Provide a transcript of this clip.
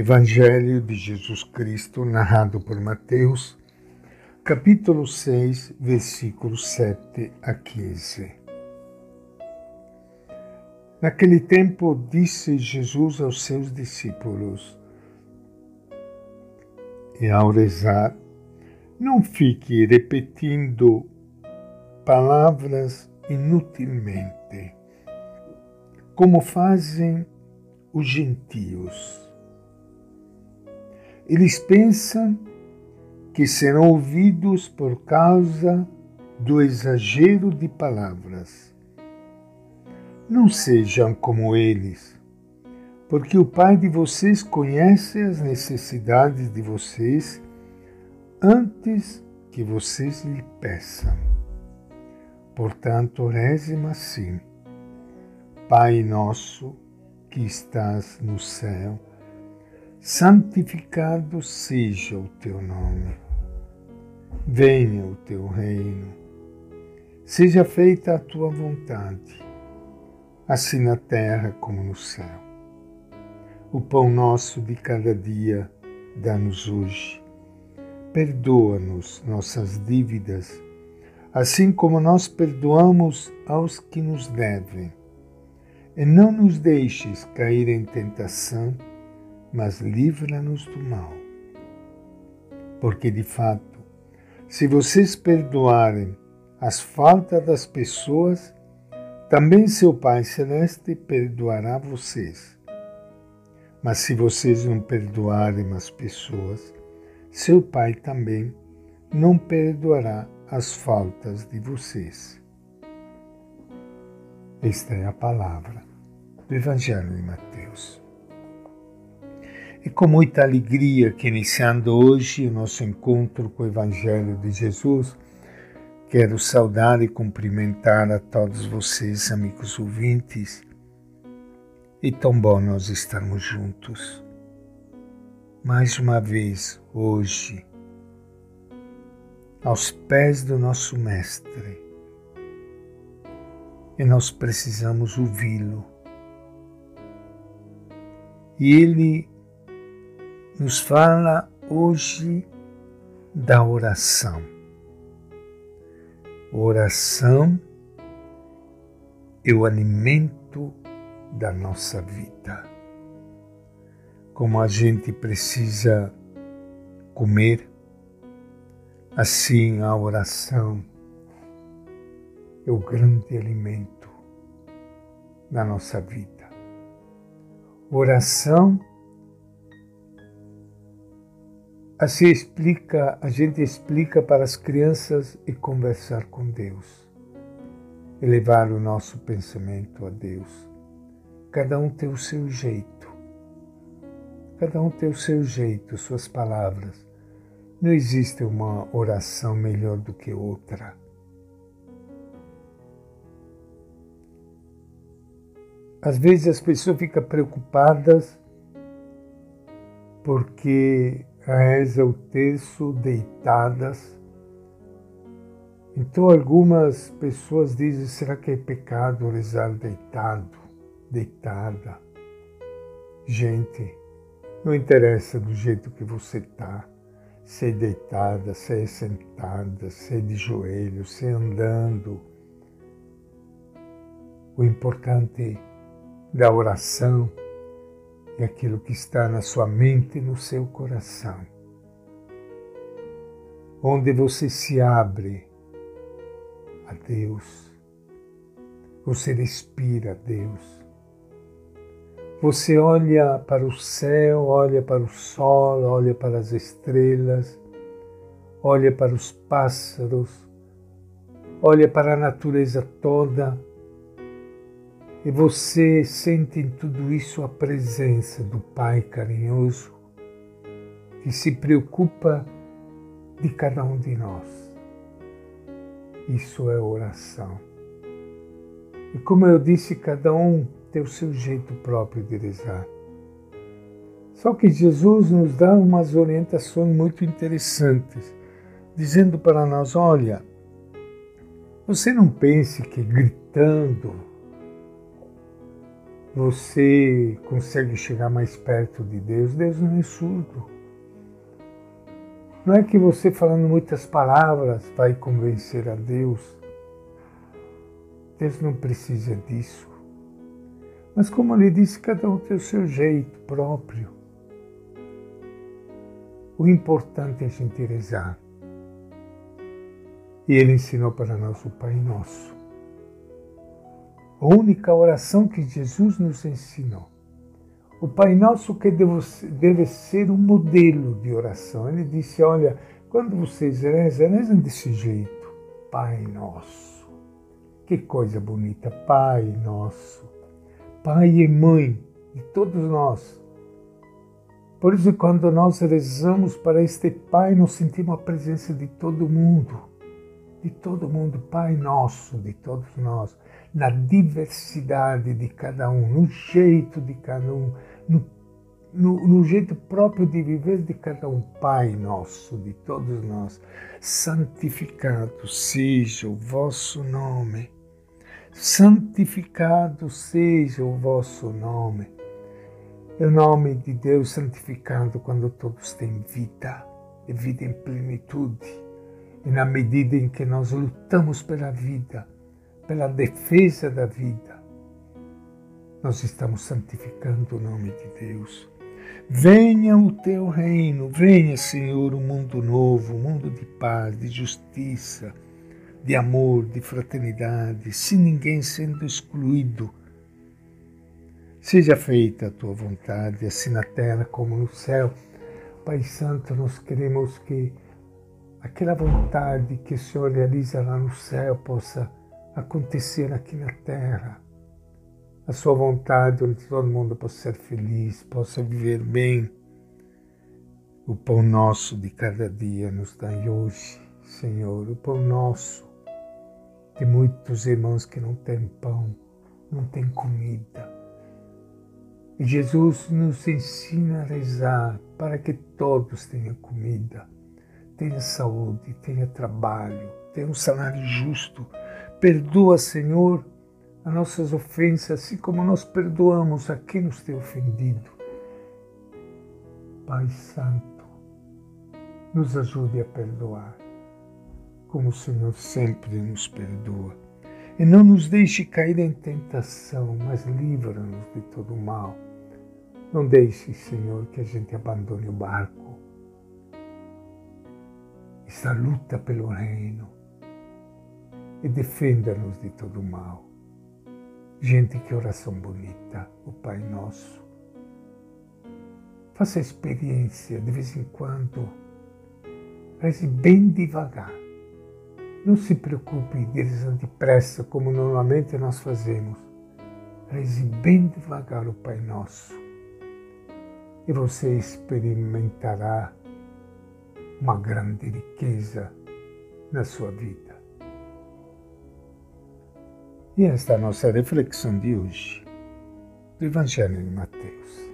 Evangelho de Jesus Cristo, narrado por Mateus, capítulo 6, versículos 7 a 15. Naquele tempo disse Jesus aos seus discípulos: E ao rezar, não fique repetindo palavras inutilmente, como fazem os gentios eles pensam que serão ouvidos por causa do exagero de palavras. Não sejam como eles, porque o Pai de vocês conhece as necessidades de vocês antes que vocês lhe peçam. Portanto, rezem assim: Pai nosso que estás no céu, santificado seja o teu nome. Venha o teu reino. Seja feita a tua vontade, assim na terra como no céu. O pão nosso de cada dia dá-nos hoje. Perdoa-nos nossas dívidas, assim como nós perdoamos aos que nos devem. E não nos deixes cair em tentação mas livra-nos do mal. Porque, de fato, se vocês perdoarem as faltas das pessoas, também seu Pai Celeste perdoará vocês. Mas se vocês não perdoarem as pessoas, seu Pai também não perdoará as faltas de vocês. Esta é a palavra do Evangelho de Mateus. E com muita alegria que iniciando hoje o nosso encontro com o Evangelho de Jesus, quero saudar e cumprimentar a todos vocês, amigos ouvintes. E tão bom nós estarmos juntos. Mais uma vez, hoje, aos pés do nosso Mestre. E nós precisamos ouvi-lo. E ele nos fala hoje da oração. Oração é o alimento da nossa vida. Como a gente precisa comer, assim a oração é o grande alimento da nossa vida. Oração Assim explica, a gente explica para as crianças e conversar com Deus. Elevar o nosso pensamento a Deus. Cada um tem o seu jeito. Cada um tem o seu jeito, suas palavras. Não existe uma oração melhor do que outra. Às vezes as pessoas ficam preocupadas porque reza o terço deitadas. Então algumas pessoas dizem, será que é pecado rezar deitado, deitada? Gente, não interessa do jeito que você está, se é deitada, se é sentada, se é de joelho, se é andando. O importante da oração é aquilo que está na sua mente e no seu coração. Onde você se abre a Deus, você respira a Deus. Você olha para o céu, olha para o sol, olha para as estrelas, olha para os pássaros, olha para a natureza toda e você sente em tudo isso a presença do Pai carinhoso que se preocupa de cada um de nós. Isso é oração. E como eu disse, cada um tem o seu jeito próprio de rezar. Só que Jesus nos dá umas orientações muito interessantes, dizendo para nós: olha, você não pense que gritando, você consegue chegar mais perto de Deus. Deus não é surdo. Não é que você falando muitas palavras vai convencer a Deus. Deus não precisa disso. Mas como ele disse, cada um tem o seu jeito próprio. O importante é a gente rezar. E ele ensinou para nós o Pai Nosso. A única oração que Jesus nos ensinou. O Pai Nosso que deve ser um modelo de oração. Ele disse: Olha, quando vocês rezam, rezam desse jeito. Pai Nosso. Que coisa bonita, Pai Nosso. Pai e Mãe de todos nós. Por isso, quando nós rezamos para este Pai, nós sentimos a presença de todo mundo, de todo mundo, Pai nosso, de todos nós na diversidade de cada um, no jeito de cada um, no, no, no, jeito próprio de viver de cada um. Pai nosso, de todos nós, santificado seja o vosso nome. Santificado seja o vosso nome. É o nome de Deus santificado quando todos têm vida, e vida em plenitude. E na medida em que nós lutamos pela vida, pela defesa da vida, nós estamos santificando o nome de Deus. Venha o teu reino, venha, Senhor, um mundo novo, um mundo de paz, de justiça, de amor, de fraternidade, sem ninguém sendo excluído. Seja feita a tua vontade, assim na terra como no céu. Pai Santo, nós queremos que aquela vontade que o Senhor realiza lá no céu possa acontecer aqui na terra. A sua vontade, onde todo mundo possa ser feliz, possa viver bem. O pão nosso de cada dia nos dai hoje, Senhor, o pão nosso. Tem muitos irmãos que não têm pão, não têm comida. E Jesus nos ensina a rezar para que todos tenham comida, tenham saúde, tenham trabalho, tenham um salário justo Perdoa, Senhor, as nossas ofensas, assim como nós perdoamos a quem nos tem ofendido. Pai Santo, nos ajude a perdoar, como o Senhor sempre nos perdoa. E não nos deixe cair em tentação, mas livra-nos de todo mal. Não deixe, Senhor, que a gente abandone o barco. Essa luta pelo reino e defenda-nos de todo mal. Gente, que oração bonita, o Pai Nosso. Faça experiência de vez em quando. Reze bem devagar. Não se preocupe rezar depressa, como normalmente nós fazemos. Reze bem devagar o Pai Nosso. E você experimentará uma grande riqueza na sua vida. E esta é a nossa reflexão de hoje do Evangelho de Mateus.